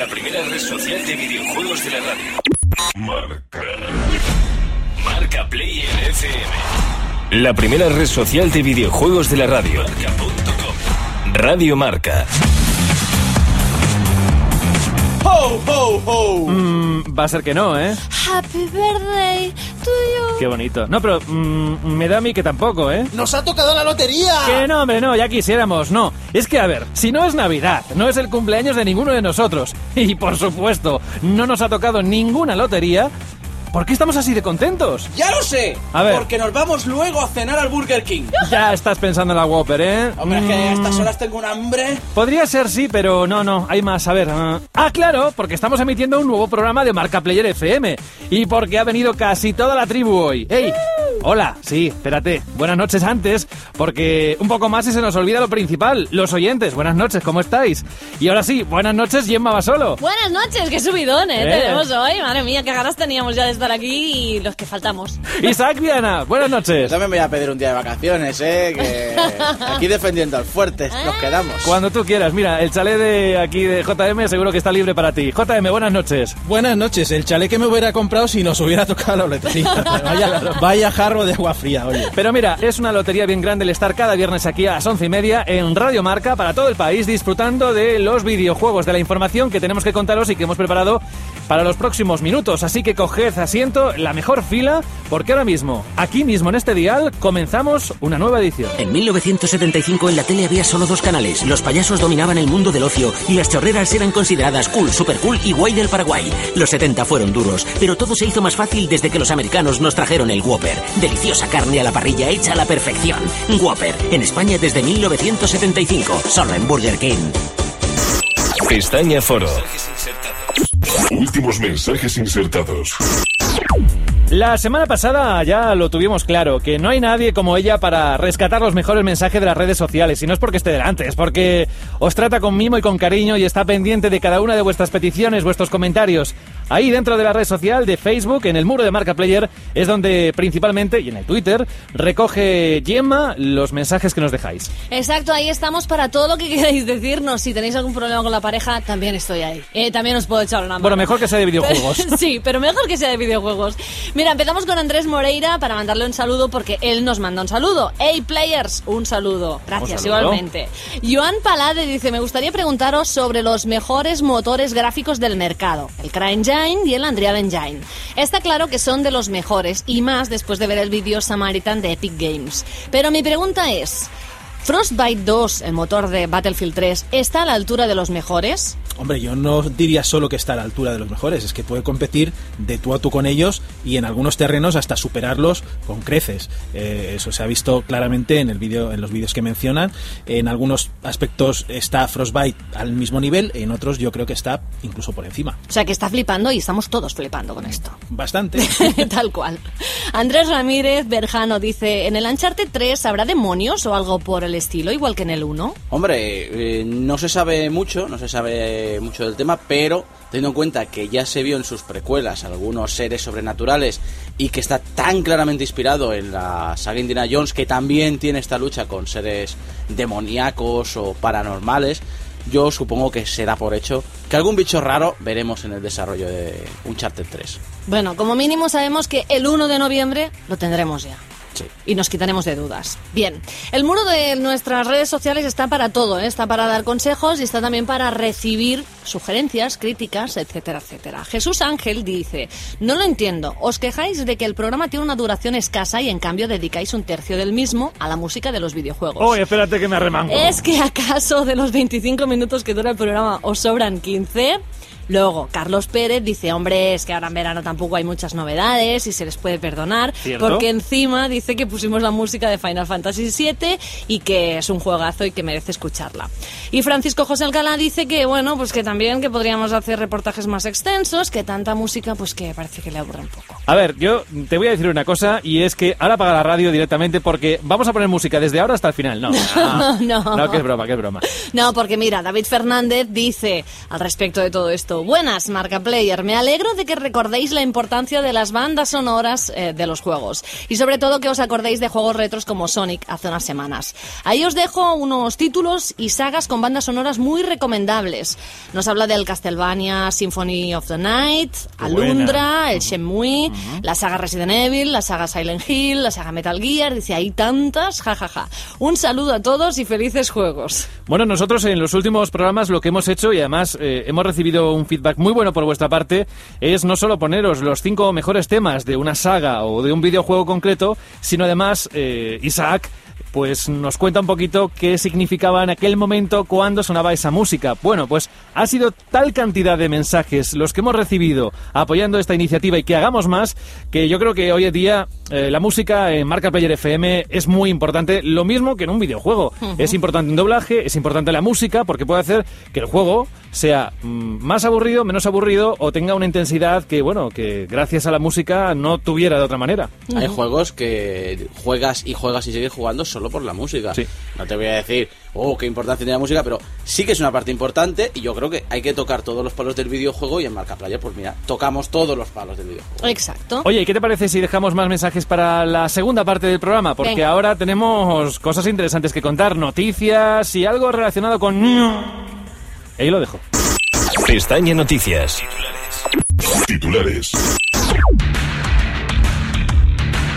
la primera red social de videojuegos de la radio. Marca. Marca Player FM. La primera red social de videojuegos de la radio. Marca.com. Radio Marca. ¡Ho, ho, ho! Mm, va a ser que no, ¿eh? Happy birthday to you. Qué bonito. No, pero mm, me da a mí que tampoco, ¿eh? ¡Nos ha tocado la lotería! Que no, hombre, no, ya quisiéramos, no. Es que, a ver, si no es Navidad, no es el cumpleaños de ninguno de nosotros, y por supuesto, no nos ha tocado ninguna lotería, ¿por qué estamos así de contentos? ¡Ya lo sé! A ver. Porque nos vamos luego a cenar al Burger King. Ya estás pensando en la Whopper, ¿eh? Hombre, es que a estas Mm, horas tengo un hambre. Podría ser sí, pero no, no, hay más. A ver. ah, ah, claro, porque estamos emitiendo un nuevo programa de Marca Player FM. Y porque ha venido casi toda la tribu hoy. ¡Ey! Hola, sí, espérate. Buenas noches antes, porque un poco más y se nos olvida lo principal. Los oyentes, buenas noches, ¿cómo estáis? Y ahora sí, buenas noches, Gemma Basolo. Buenas noches, qué subidón, ¿eh? Eh. Tenemos hoy. Madre mía, qué ganas teníamos ya de estar aquí y los que faltamos. Isaac Viana, buenas Yo noches. también voy a pedir un día de vacaciones, ¿eh? Que aquí defendiendo al fuerte nos quedamos. Cuando tú quieras, mira, el chalet de aquí de JM seguro que está libre para ti. JM, buenas noches. Buenas noches, el chalet que me hubiera comprado si nos hubiera tocado la lotería. Vaya, vaya de agua fría, oye. Pero mira, es una lotería bien grande el estar cada viernes aquí a las once y media en Radio Marca para todo el país disfrutando de los videojuegos, de la información que tenemos que contaros y que hemos preparado para los próximos minutos. Así que coged asiento, la mejor fila, porque ahora mismo, aquí mismo en este dial, comenzamos una nueva edición. En 1975 en la tele había solo dos canales. Los payasos dominaban el mundo del ocio y las chorreras eran consideradas cool, super cool y guay del Paraguay. Los 70 fueron duros, pero todo se hizo más fácil desde que los americanos nos trajeron el Whopper. Deliciosa carne a la parrilla hecha a la perfección. Whopper, en España desde 1975, solo en Burger King. Pestaña Foro. Últimos mensajes insertados. La semana pasada ya lo tuvimos claro, que no hay nadie como ella para rescatar los mejores mensajes de las redes sociales. Y no es porque esté delante, es porque os trata con mimo y con cariño y está pendiente de cada una de vuestras peticiones, vuestros comentarios. Ahí dentro de la red social de Facebook, en el muro de Marca Player, es donde principalmente, y en el Twitter, recoge Gemma los mensajes que nos dejáis. Exacto, ahí estamos para todo lo que queráis decirnos. Si tenéis algún problema con la pareja, también estoy ahí. Eh, también os puedo echar una mano. Bueno, mejor que sea de videojuegos. sí, pero mejor que sea de videojuegos. Mira, empezamos con Andrés Moreira para mandarle un saludo porque él nos manda un saludo. Hey Players, un saludo. Gracias, Un saludo. igualmente. Joan Palade dice, me gustaría preguntaros sobre los mejores motores gráficos del mercado. El CryEngine y el Unreal Engine. Está claro que son de los mejores y más después de ver el vídeo Samaritan de Epic Games. Pero mi pregunta es... ¿Frostbite 2, el motor de Battlefield 3, está a la altura de los mejores? Hombre, yo no diría solo que está a la altura de los mejores, es que puede competir de tú a tú con ellos y en algunos terrenos hasta superarlos con creces. Eh, eso se ha visto claramente en el vídeo, en los vídeos que mencionan. En algunos aspectos está Frostbite al mismo nivel, en otros yo creo que está incluso por encima. O sea que está flipando y estamos todos flipando con esto. Bastante. Tal cual. Andrés Ramírez Berjano dice, ¿en el Uncharted 3 habrá demonios o algo por el estilo, igual que en el 1? Hombre, eh, no se sabe mucho, no se sabe mucho del tema, pero teniendo en cuenta que ya se vio en sus precuelas algunos seres sobrenaturales y que está tan claramente inspirado en la saga Indiana Jones, que también tiene esta lucha con seres demoníacos o paranormales, yo supongo que será por hecho que algún bicho raro veremos en el desarrollo de Uncharted 3. Bueno, como mínimo sabemos que el 1 de noviembre lo tendremos ya. Sí. Y nos quitaremos de dudas. Bien, el muro de nuestras redes sociales está para todo, ¿eh? está para dar consejos y está también para recibir sugerencias, críticas, etcétera, etcétera. Jesús Ángel dice, no lo entiendo, os quejáis de que el programa tiene una duración escasa y en cambio dedicáis un tercio del mismo a la música de los videojuegos. Oye, espérate que me arremango. ¿Es que acaso de los 25 minutos que dura el programa os sobran 15? Luego, Carlos Pérez dice, hombre, es que ahora en verano tampoco hay muchas novedades y se les puede perdonar, Cierto. porque encima dice que pusimos la música de Final Fantasy VII y que es un juegazo y que merece escucharla. Y Francisco José Alcalá dice que, bueno, pues que también que podríamos hacer reportajes más extensos, que tanta música, pues que parece que le aburre un poco. A ver, yo te voy a decir una cosa y es que ahora apaga la radio directamente porque vamos a poner música desde ahora hasta el final. No, no, No. no, que es broma, que es broma. No, porque mira, David Fernández dice al respecto de todo esto, Buenas, Marca Player. Me alegro de que recordéis la importancia de las bandas sonoras eh, de los juegos. Y sobre todo que os acordéis de juegos retros como Sonic hace unas semanas. Ahí os dejo unos títulos y sagas con bandas sonoras muy recomendables. Nos habla del Castlevania Symphony of the Night, Alundra, el Shenmue, la saga Resident Evil, la saga Silent Hill, la saga Metal Gear. Dice, hay tantas, jajaja. Un saludo a todos y felices juegos. Bueno, nosotros en los últimos programas lo que hemos hecho, y además eh, hemos recibido un feedback muy bueno por vuestra parte, es no solo poneros los cinco mejores temas de una saga o de un videojuego concreto, sino además, eh, Isaac, pues nos cuenta un poquito qué significaba en aquel momento cuando sonaba esa música. Bueno, pues ha sido tal cantidad de mensajes los que hemos recibido apoyando esta iniciativa y que hagamos más, que yo creo que hoy en día eh, la música en Marca Player FM es muy importante, lo mismo que en un videojuego. Es importante un doblaje, es importante la música, porque puede hacer que el juego sea mm, más aburrido, menos aburrido o tenga una intensidad que, bueno, que gracias a la música no tuviera de otra manera. Hay juegos que juegas y juegas y sigues jugando solo por la música. Sí. No te voy a decir, oh, qué importancia tiene la música, pero sí que es una parte importante y yo creo que hay que tocar todos los palos del videojuego y en Marca Player, pues mira, tocamos todos los palos del videojuego. Exacto. Oye, ¿y qué te parece si dejamos más mensajes para la segunda parte del programa? Porque Venga. ahora tenemos cosas interesantes que contar, noticias y algo relacionado con... Ahí lo dejo. Pestaña Noticias. Titulares.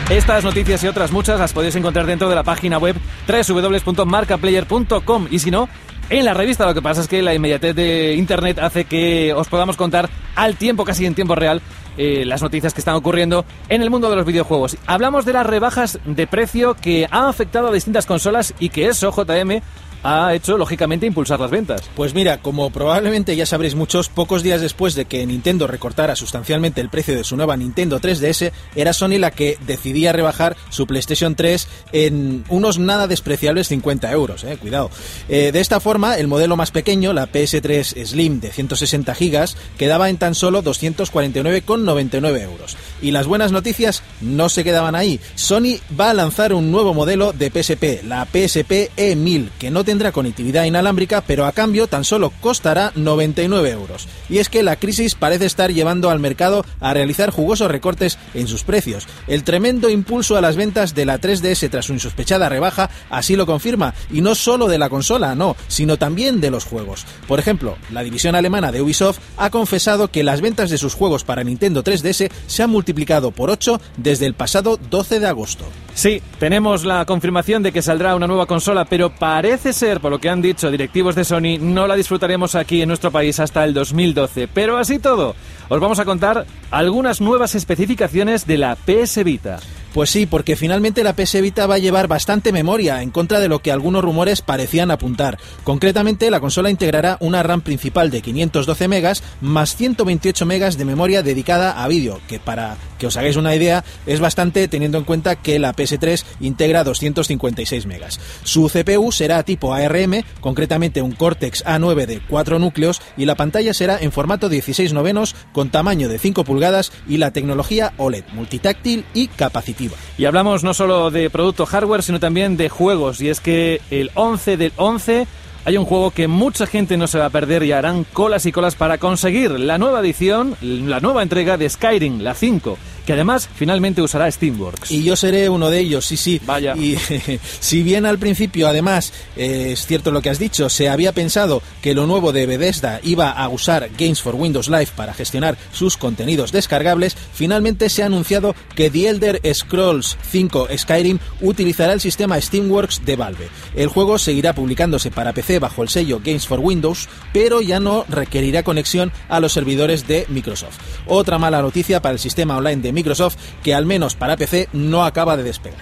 Estas noticias y otras muchas las podéis encontrar dentro de la página web www.marcaplayer.com y si no, en la revista. Lo que pasa es que la inmediatez de Internet hace que os podamos contar al tiempo, casi en tiempo real, eh, las noticias que están ocurriendo en el mundo de los videojuegos. Hablamos de las rebajas de precio que han afectado a distintas consolas y que eso, JM, ha hecho, lógicamente, impulsar las ventas. Pues mira, como probablemente ya sabréis muchos, pocos días después de que Nintendo recortara sustancialmente el precio de su nueva Nintendo 3DS, era Sony la que decidía rebajar su PlayStation 3 en unos nada despreciables 50 euros, eh, cuidado. Eh, de esta forma, el modelo más pequeño, la PS3 Slim de 160 gigas, quedaba en tan solo 249,99 euros. Y las buenas noticias no se quedaban ahí. Sony va a lanzar un nuevo modelo de PSP, la PSP E1000, que no conectividad inalámbrica, pero a cambio tan solo costará 99 euros. Y es que la crisis parece estar llevando al mercado a realizar jugosos recortes en sus precios. El tremendo impulso a las ventas de la 3DS tras su insospechada rebaja así lo confirma, y no solo de la consola, no, sino también de los juegos. Por ejemplo, la división alemana de Ubisoft ha confesado que las ventas de sus juegos para Nintendo 3DS se han multiplicado por 8 desde el pasado 12 de agosto. Sí, tenemos la confirmación de que saldrá una nueva consola, pero parece ser, por lo que han dicho directivos de Sony, no la disfrutaremos aquí en nuestro país hasta el 2012. Pero así todo, os vamos a contar algunas nuevas especificaciones de la PS Vita. Pues sí, porque finalmente la PS Vita va a llevar bastante memoria, en contra de lo que algunos rumores parecían apuntar. Concretamente, la consola integrará una RAM principal de 512 megas más 128 megas de memoria dedicada a vídeo, que para que os hagáis una idea es bastante teniendo en cuenta que la PS3 integra 256 megas. Su CPU será tipo ARM, concretamente un Cortex A9 de 4 núcleos, y la pantalla será en formato 16 novenos con tamaño de 5 pulgadas y la tecnología OLED, multitáctil y capacitiva. Y hablamos no solo de producto hardware, sino también de juegos. Y es que el 11 del 11 hay un juego que mucha gente no se va a perder y harán colas y colas para conseguir la nueva edición, la nueva entrega de Skyrim, la 5, que además finalmente usará Steamworks. Y yo seré uno de ellos, sí, sí. Vaya. Y si bien al principio, además, eh, es cierto lo que has dicho, se había pensado que lo nuevo de Bethesda iba a usar Games for Windows Live para gestionar sus contenidos descargables, finalmente se ha anunciado que The Elder Scrolls 5 Skyrim utilizará el sistema Steamworks de Valve. El juego seguirá publicándose para PC bajo el sello Games for Windows, pero ya no requerirá conexión a los servidores de Microsoft. Otra mala noticia para el sistema online de Microsoft, que al menos para PC no acaba de despegar.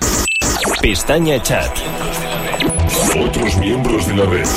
Pestaña Chat. Otros miembros de la red.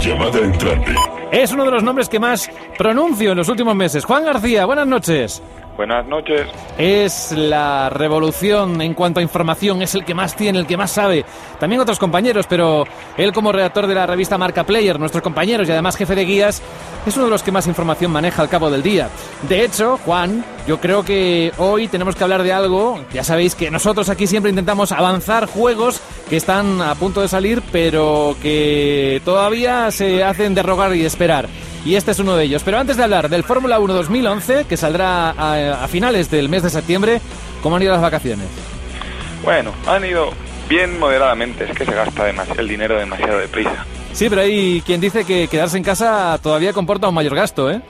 Llamada entrante. Es uno de los nombres que más pronuncio en los últimos meses. Juan García, buenas noches. Buenas noches. Es la revolución en cuanto a información, es el que más tiene, el que más sabe. También otros compañeros, pero él como redactor de la revista Marca Player, nuestros compañeros y además jefe de guías, es uno de los que más información maneja al cabo del día. De hecho, Juan, yo creo que hoy tenemos que hablar de algo. Ya sabéis que nosotros aquí siempre intentamos avanzar juegos que están a punto de salir, pero que todavía se hacen de rogar y esperar. Y este es uno de ellos. Pero antes de hablar del Fórmula 1 2011, que saldrá a, a finales del mes de septiembre, ¿cómo han ido las vacaciones? Bueno, han ido bien moderadamente, es que se gasta demasiado, el dinero demasiado deprisa. Sí, pero hay quien dice que quedarse en casa todavía comporta un mayor gasto, ¿eh?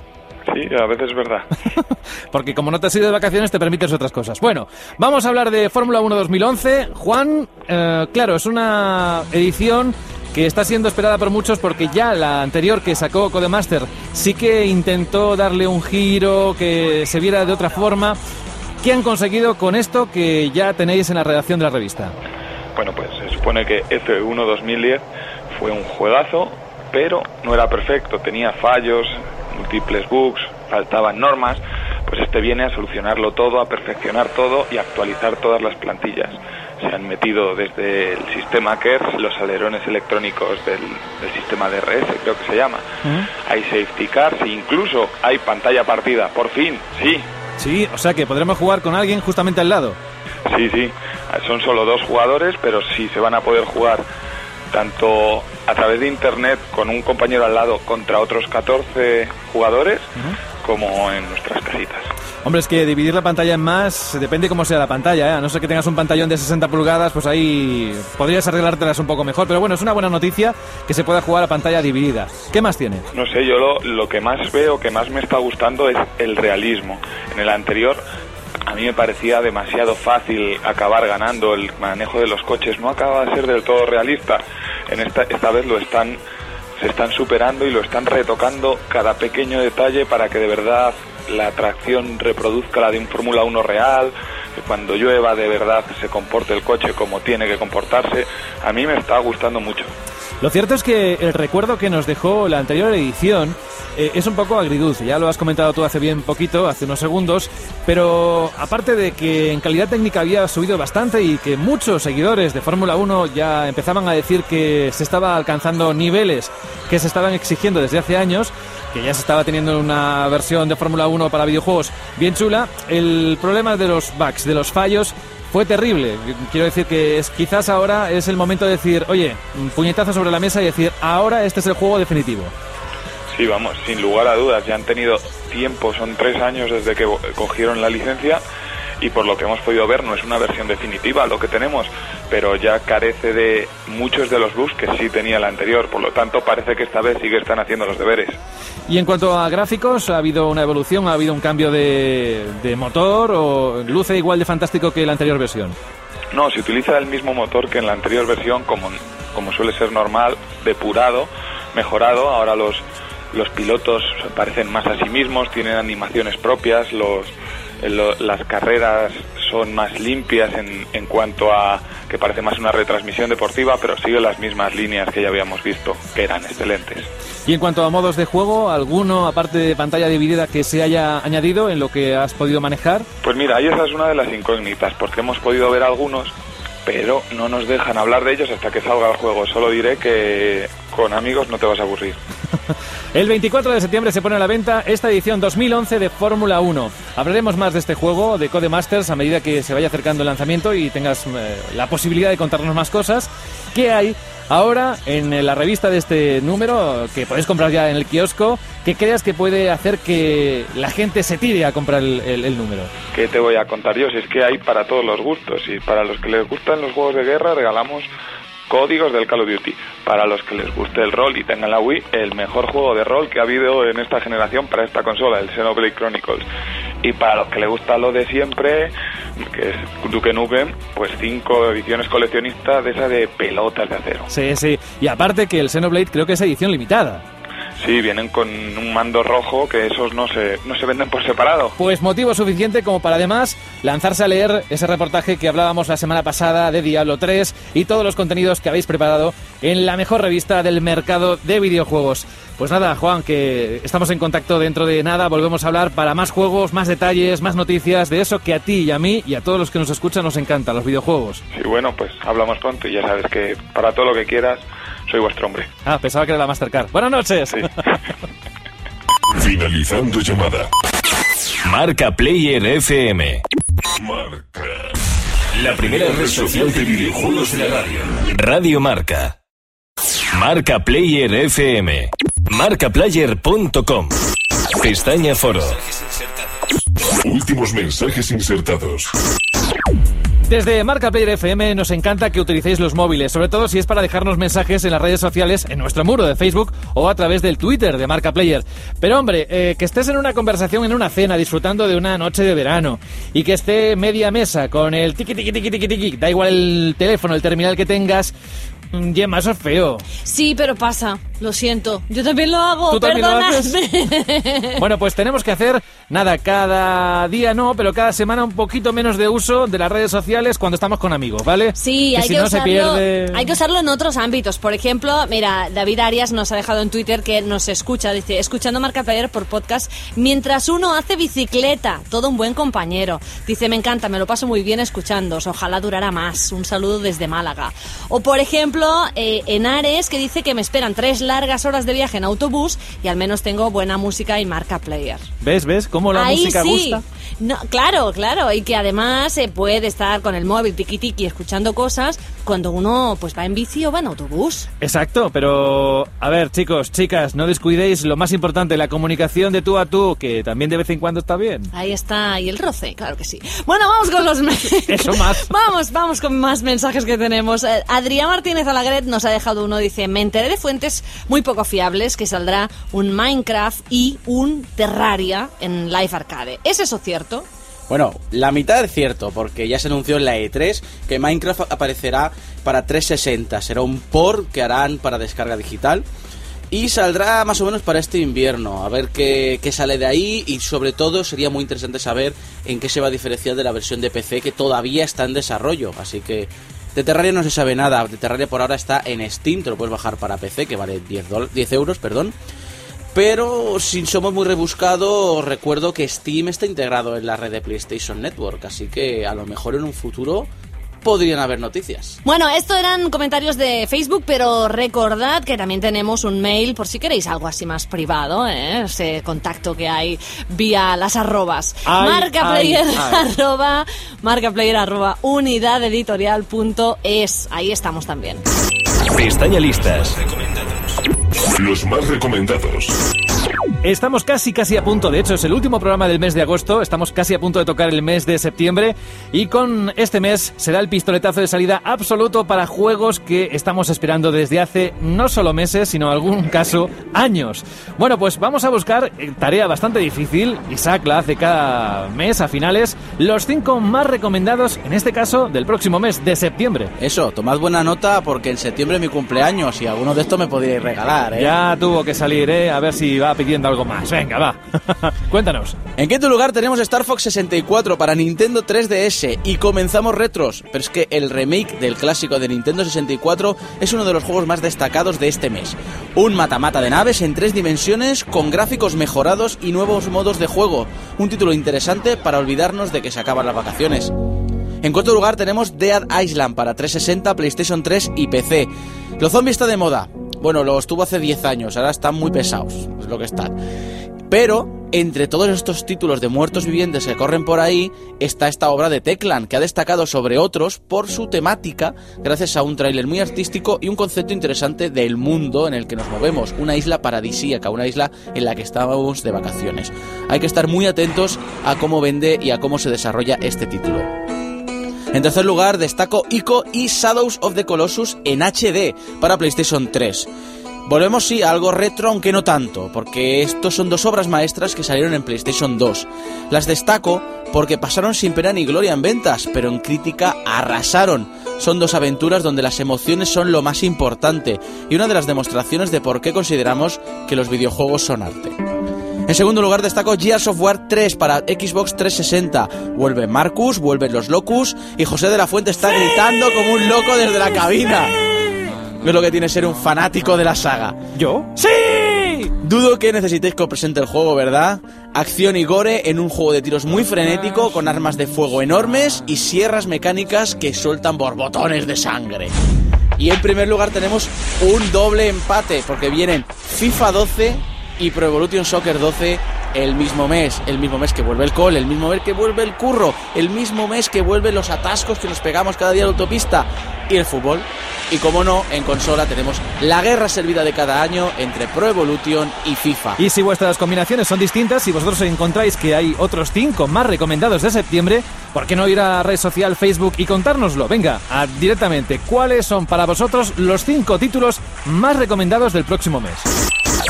Sí, a veces es verdad. Porque como no te has ido de vacaciones, te permites otras cosas. Bueno, vamos a hablar de Fórmula 1 2011. Juan, eh, claro, es una edición que está siendo esperada por muchos porque ya la anterior que sacó Codemaster sí que intentó darle un giro, que se viera de otra forma. ¿Qué han conseguido con esto que ya tenéis en la redacción de la revista? Bueno, pues se supone que F1 2010 fue un juegazo, pero no era perfecto, tenía fallos, múltiples bugs, faltaban normas, pues este viene a solucionarlo todo, a perfeccionar todo y a actualizar todas las plantillas. Se han metido desde el sistema KERS, los alerones electrónicos del, del sistema DRS, creo que se llama. Hay safety cars e incluso hay pantalla partida. Por fin, sí, Sí, o sea que podremos jugar con alguien justamente al lado. Sí, sí, son solo dos jugadores, pero sí se van a poder jugar tanto a través de internet con un compañero al lado contra otros 14 jugadores, como en nuestras casitas. Hombre, es que dividir la pantalla en más depende cómo sea la pantalla, ¿eh? A no ser que tengas un pantallón de 60 pulgadas, pues ahí podrías arreglártelas un poco mejor. Pero bueno, es una buena noticia que se pueda jugar a pantalla dividida. ¿Qué más tiene? No sé, yo lo, lo que más veo, que más me está gustando es el realismo. En el anterior a mí me parecía demasiado fácil acabar ganando el manejo de los coches. No acaba de ser del todo realista. En esta, esta vez lo están, se están superando y lo están retocando cada pequeño detalle para que de verdad la tracción reproduzca la de un Fórmula 1 real, que cuando llueva de verdad se comporte el coche como tiene que comportarse. A mí me está gustando mucho. Lo cierto es que el recuerdo que nos dejó la anterior edición eh, es un poco agridulce, ya lo has comentado tú hace bien poquito, hace unos segundos, pero aparte de que en calidad técnica había subido bastante y que muchos seguidores de Fórmula 1 ya empezaban a decir que se estaba alcanzando niveles que se estaban exigiendo desde hace años, que ya se estaba teniendo una versión de Fórmula 1 para videojuegos bien chula, el problema de los bugs, de los fallos, fue terrible. Quiero decir que es, quizás ahora es el momento de decir, oye, puñetazo sobre la mesa y decir, ahora este es el juego definitivo. Sí, vamos, sin lugar a dudas, ya han tenido tiempo, son tres años desde que cogieron la licencia y por lo que hemos podido ver no es una versión definitiva lo que tenemos, pero ya carece de muchos de los bugs que sí tenía la anterior, por lo tanto parece que esta vez sí que están haciendo los deberes. Y en cuanto a gráficos, ¿ha habido una evolución? ¿Ha habido un cambio de, de motor o luce igual de fantástico que la anterior versión? No, se utiliza el mismo motor que en la anterior versión, como, como suele ser normal, depurado, mejorado. Ahora los, los pilotos parecen más a sí mismos, tienen animaciones propias, los, lo- las carreras son más limpias en, en cuanto a que parece más una retransmisión deportiva, pero sigue las mismas líneas que ya habíamos visto, que eran excelentes. Y en cuanto a modos de juego, ¿alguno, aparte de pantalla dividida, que se haya añadido en lo que has podido manejar? Pues mira, ahí esa es una de las incógnitas, porque hemos podido ver algunos, pero no nos dejan hablar de ellos hasta que salga el juego. Solo diré que con amigos no te vas a aburrir. El 24 de septiembre se pone a la venta esta edición 2011 de Fórmula 1. Hablaremos más de este juego, de Codemasters, a medida que se vaya acercando el lanzamiento y tengas eh, la posibilidad de contarnos más cosas. ¿Qué hay ahora en la revista de este número, que podéis comprar ya en el kiosco, que creas que puede hacer que la gente se tire a comprar el, el- el número? ¿Qué te voy a contar yo? Si es que hay para todos los gustos y para los que les gustan los juegos de guerra regalamos códigos del Call of Duty. Para los que les guste el rol y tengan la Wii, el mejor juego de rol que ha habido en esta generación para esta consola, el Xenoblade Chronicles. Y para los que les gusta lo de siempre, que es Duke Nukem, pues cinco ediciones coleccionistas de esa de pelotas de acero. Sí, sí. Y aparte que el Xenoblade creo que es edición limitada. Sí, vienen con un mando rojo que esos no se, no se venden por separado. Pues motivo suficiente como para además lanzarse a leer ese reportaje que hablábamos la semana pasada de Diablo 3 y todos los contenidos que habéis preparado en la mejor revista del mercado de videojuegos. Pues nada, Juan, que estamos en contacto dentro de nada, volvemos a hablar para más juegos, más detalles, más noticias de eso que a ti y a mí y a todos los que nos escuchan nos encanta, los videojuegos. Sí, bueno, pues hablamos pronto y ya sabes que para todo lo que quieras, soy vuestro hombre. Ah, pensaba que era la Mastercard. Buenas noches. Sí. Finalizando llamada. Marca Player FM. Marca. La primera red social de videojuegos de la radio. Radio Marca. Marca Player FM. Marcaplayer.com. Pestaña Foro. Últimos mensajes insertados. Desde Marca Player FM nos encanta que utilicéis los móviles, sobre todo si es para dejarnos mensajes en las redes sociales, en nuestro muro de Facebook o a través del Twitter de Marca Player. Pero hombre, eh, que estés en una conversación, en una cena, disfrutando de una noche de verano y que esté media mesa con el tiki tiki tiki tiki tiki, da igual el teléfono, el terminal que tengas, mm, Gemma, eso es feo. Sí, pero pasa. Lo siento. Yo también lo hago. ¿Tú también lo haces? Bueno, pues tenemos que hacer, nada, cada día no, pero cada semana un poquito menos de uso de las redes sociales cuando estamos con amigos, ¿vale? Sí, hay si que, no usarlo, se pierde... hay que usarlo en otros ámbitos. Por ejemplo, mira, David Arias nos ha dejado en Twitter que nos escucha, dice, escuchando Marca Player por podcast mientras uno hace bicicleta. Todo un buen compañero. Dice, me encanta, me lo paso muy bien escuchándos. Ojalá durara más. Un saludo desde Málaga. O por ejemplo, eh, Enares que dice que me esperan tres largas horas de viaje en autobús y al menos tengo buena música y Marca Player. ¿Ves, ves cómo la Ahí música sí. gusta? No, claro, claro, y que además se puede estar con el móvil tiki tiki escuchando cosas cuando uno pues va en bici o va en autobús. Exacto, pero a ver, chicos, chicas, no descuidéis lo más importante, la comunicación de tú a tú, que también de vez en cuando está bien. Ahí está, y el roce, claro que sí. Bueno, vamos con los... Eso más. Vamos, vamos con más mensajes que tenemos. Eh, Adrián Martínez Alagret nos ha dejado uno, dice, me enteré de fuentes muy poco fiables que saldrá un Minecraft y un Terraria en Live Arcade. ¿Es eso cierto? Bueno, la mitad es cierto, porque ya se anunció en la E3 que Minecraft aparecerá para 360. Será un port que harán para descarga digital. Y saldrá más o menos para este invierno. A ver qué, sale de ahí. Y sobre todo sería muy interesante saber en qué se va a diferenciar de la versión de PC que todavía está en desarrollo. Así que de Terraria no se sabe nada. De Terraria por ahora está en Steam. Te lo puedes bajar para PC, que vale 10, dol- 10 euros, perdón. Pero si somos muy rebuscados, recuerdo que Steam está integrado en la red de PlayStation Network, así que a lo mejor en un futuro podrían haber noticias. Bueno, esto eran comentarios de Facebook, pero recordad que también tenemos un mail por si queréis algo así más privado, ¿eh? ese contacto que hay vía las arrobas. Ay, marcaplayer ay, ay. arroba, marcaplayer arroba unidadeditorial.es. Ahí estamos también. Pestaña listas. Los más recomendados. Estamos casi casi a punto, de hecho es el último programa del mes de agosto, estamos casi a punto de tocar el mes de septiembre y con este mes será el pistoletazo de salida absoluto para juegos que estamos esperando desde hace no solo meses, sino en algún caso años. Bueno, pues vamos a buscar, eh, tarea bastante difícil, Isaac la hace cada mes a finales, los cinco más recomendados, en este caso del próximo mes de septiembre. Eso, tomad buena nota porque en septiembre es mi cumpleaños y alguno de estos me podríais regalar, ¿eh? Ya tuvo que salir, ¿eh? A ver si va pidiendo algo más. Venga, va. Cuéntanos. En quinto lugar tenemos Star Fox 64 para Nintendo 3DS y comenzamos retros, pero es que el remake del clásico de Nintendo 64 es uno de los juegos más destacados de este mes. Un matamata de naves en tres dimensiones con gráficos mejorados y nuevos modos de juego. Un título interesante para olvidarnos de que se acaban las vacaciones. En cuarto lugar tenemos Dead Island para 360, PlayStation 3 y PC. Los zombies está de moda. Bueno, lo estuvo hace 10 años, ahora están muy pesados, lo que están. Pero entre todos estos títulos de muertos vivientes que corren por ahí está esta obra de Teclan, que ha destacado sobre otros por su temática, gracias a un tráiler muy artístico y un concepto interesante del mundo en el que nos movemos, una isla paradisíaca, una isla en la que estábamos de vacaciones. Hay que estar muy atentos a cómo vende y a cómo se desarrolla este título. En tercer lugar, destaco Ico y Shadows of the Colossus en HD para PlayStation 3. Volvemos sí a algo retro, aunque no tanto, porque estos son dos obras maestras que salieron en PlayStation 2. Las destaco porque pasaron sin pena ni gloria en ventas, pero en crítica arrasaron. Son dos aventuras donde las emociones son lo más importante y una de las demostraciones de por qué consideramos que los videojuegos son arte. En segundo lugar destaco Gears of War 3 para Xbox 360. Vuelve Marcus, vuelven los Locus y José de la Fuente está gritando como un loco desde la cabina. Es lo que tiene ser un fanático de la saga. ¿Yo? ¡Sí! Dudo que necesitéis que os presente el juego, ¿verdad? Acción y gore en un juego de tiros muy frenético, con armas de fuego enormes y sierras mecánicas que sueltan borbotones de sangre. Y en primer lugar tenemos un doble empate, porque vienen FIFA 12 y Pro Evolution Soccer 12 el mismo mes, el mismo mes que vuelve el cole, el mismo mes que vuelve el curro, el mismo mes que vuelven los atascos que nos pegamos cada día en la autopista y el fútbol. Y como no, en consola tenemos la guerra servida de cada año entre Pro Evolution y FIFA. Y si vuestras combinaciones son distintas, si vosotros encontráis que hay otros 5 más recomendados de septiembre, ¿por qué no ir a la red social Facebook y contárnoslo? Venga, a- directamente, ¿cuáles son para vosotros los 5 títulos más recomendados del próximo mes?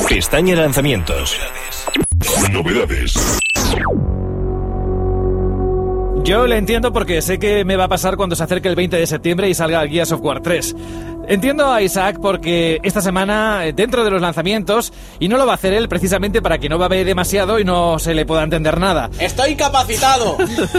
Pestaña lanzamientos. Novedades. Yo le entiendo porque sé que me va a pasar cuando se acerque el 20 de septiembre y salga el Gears of War 3. Entiendo a Isaac porque esta semana, eh, dentro de los lanzamientos, y no lo va a hacer él precisamente para que no babe demasiado y no se le pueda entender nada. ¡Estoy capacitado!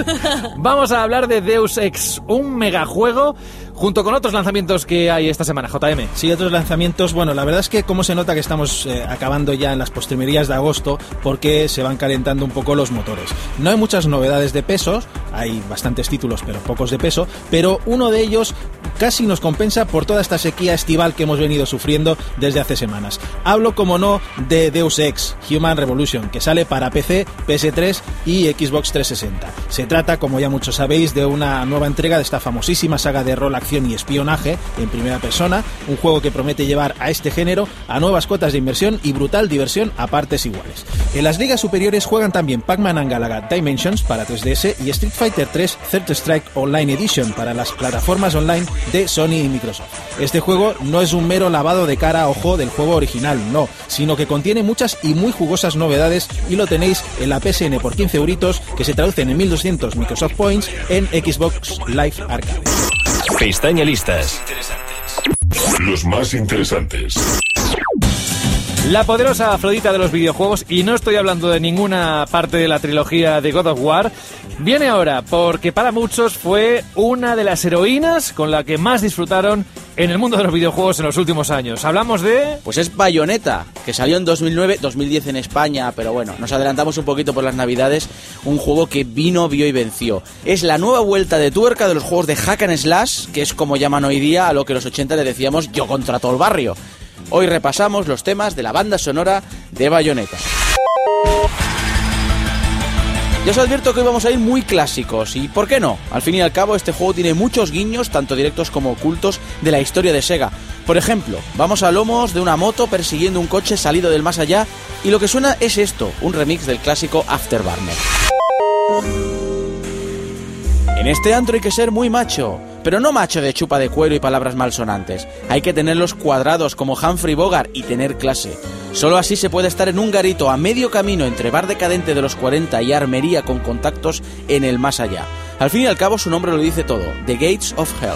Vamos a hablar de Deus Ex, un megajuego, junto con otros lanzamientos que hay esta semana, JM. Sí, otros lanzamientos. Bueno, la verdad es que como se nota que estamos eh, acabando ya en las postrimerías de agosto porque se van calentando un poco los motores. No hay muchas novedades de pesos, hay bastantes títulos pero pocos de peso, pero uno de ellos casi nos compensa por toda esta sequía estival que hemos venido sufriendo desde hace semanas. Hablo, como no, de Deus Ex, Human Revolution, que sale para PC, PS3 y Xbox 360. Se trata, como ya muchos sabéis, de una nueva entrega de esta famosísima saga de rol, y espionaje en primera persona, un juego que promete llevar a este género a nuevas cotas de inversión y brutal diversión a partes iguales. En las ligas superiores juegan también Pac-Man and Galaga Dimensions para 3DS y Street Fighter 3 Third Strike Online Edition para las plataformas online de Sony y Microsoft. Este juego no es un mero lavado de cara ojo del juego original, no, sino que contiene muchas y muy jugosas novedades y lo tenéis en la PSN por 15 euritos que se traducen en 1200 Microsoft Points en Xbox Live Arcade. Pestaña listas. Los más interesantes. La poderosa Afrodita de los videojuegos, y no estoy hablando de ninguna parte de la trilogía de God of War, viene ahora porque para muchos fue una de las heroínas con la que más disfrutaron en el mundo de los videojuegos en los últimos años. Hablamos de... Pues es Bayonetta, que salió en 2009, 2010 en España, pero bueno, nos adelantamos un poquito por las navidades, un juego que vino, vio y venció. Es la nueva vuelta de tuerca de los juegos de Hack and Slash, que es como llaman hoy día a lo que los 80 le decíamos yo contra todo el barrio. Hoy repasamos los temas de la banda sonora de Bayonetta. Ya os advierto que hoy vamos a ir muy clásicos, y ¿por qué no? Al fin y al cabo, este juego tiene muchos guiños, tanto directos como ocultos, de la historia de Sega. Por ejemplo, vamos a lomos de una moto persiguiendo un coche salido del más allá, y lo que suena es esto, un remix del clásico Afterburner. En este antro hay que ser muy macho, pero no macho de chupa de cuero y palabras malsonantes. Hay que tenerlos cuadrados como Humphrey Bogart y tener clase. Solo así se puede estar en un garito a medio camino entre bar decadente de los 40 y armería con contactos en el más allá. Al fin y al cabo su nombre lo dice todo, The Gates of Hell.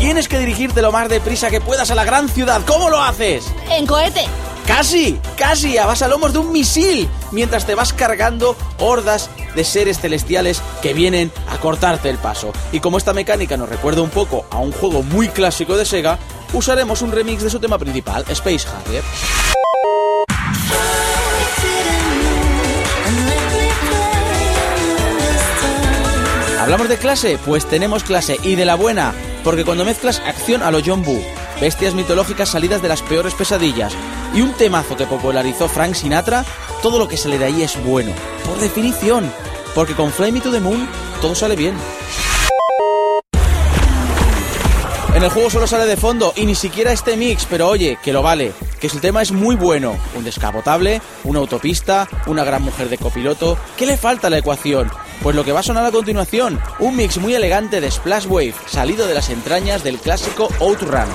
Tienes que dirigirte lo más deprisa que puedas a la gran ciudad. ¿Cómo lo haces? En cohete. Casi, casi, a lomos de un misil, mientras te vas cargando hordas de seres celestiales que vienen a cortarte el paso. Y como esta mecánica nos recuerda un poco a un juego muy clásico de Sega, usaremos un remix de su tema principal, Space Harrier. ¿Hablamos de clase? Pues tenemos clase y de la buena, porque cuando mezclas acción a lo John bestias mitológicas salidas de las peores pesadillas y un temazo que popularizó Frank Sinatra, todo lo que sale de ahí es bueno, por definición, porque con Fly Me to the Moon todo sale bien. En el juego solo sale de fondo y ni siquiera este mix, pero oye, que lo vale, que su tema es muy bueno. Un descapotable, una autopista, una gran mujer de copiloto. ¿Qué le falta a la ecuación? Pues lo que va a sonar a continuación, un mix muy elegante de Splash Wave, salido de las entrañas del clásico Outrun.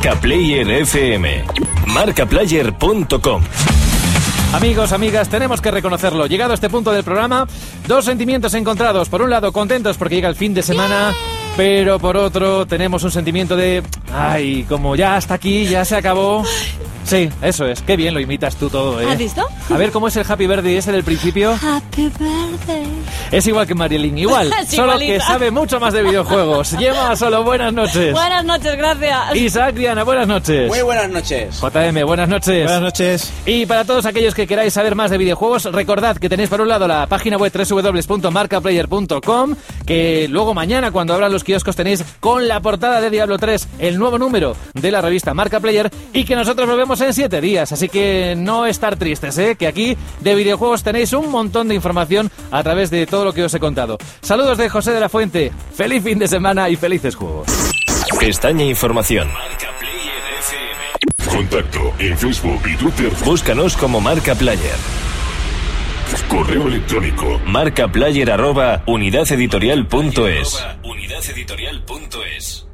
Marca Player FM. Marcaplayer.com. Amigos, amigas, tenemos que reconocerlo. Llegado a este punto del programa, dos sentimientos encontrados. Por un lado, contentos porque llega el fin de semana, pero por otro, tenemos un sentimiento de, ay, como ya hasta aquí, ya se acabó. Sí, eso es. Qué bien lo imitas tú todo, ¿eh? ¿Has visto? A ver cómo es el Happy Birthday ese del principio. Happy birthday. Es igual que Marilyn, igual, solo igualita. que sabe mucho más de videojuegos. Lleva solo buenas noches. Buenas noches, gracias. Isaac Diana, buenas noches. Muy buenas noches. JM, buenas noches. Buenas noches. Y para todos aquellos que queráis saber más de videojuegos, recordad que tenéis por un lado la página web www.marcaplayer.com, que luego mañana cuando abran los kioscos tenéis con la portada de Diablo 3 el nuevo número de la revista Marca Player y que nosotros nos en 7 días, así que no estar tristes, ¿eh? que aquí de videojuegos tenéis un montón de información a través de todo lo que os he contado. Saludos de José de la Fuente, feliz fin de semana y felices juegos. Pestaña Información. Contacto en Facebook y Twitter. Búscanos como Marca Player. Correo electrónico. Marcaplayer arroba unidadeditorial.es. Unidadeditorial.es.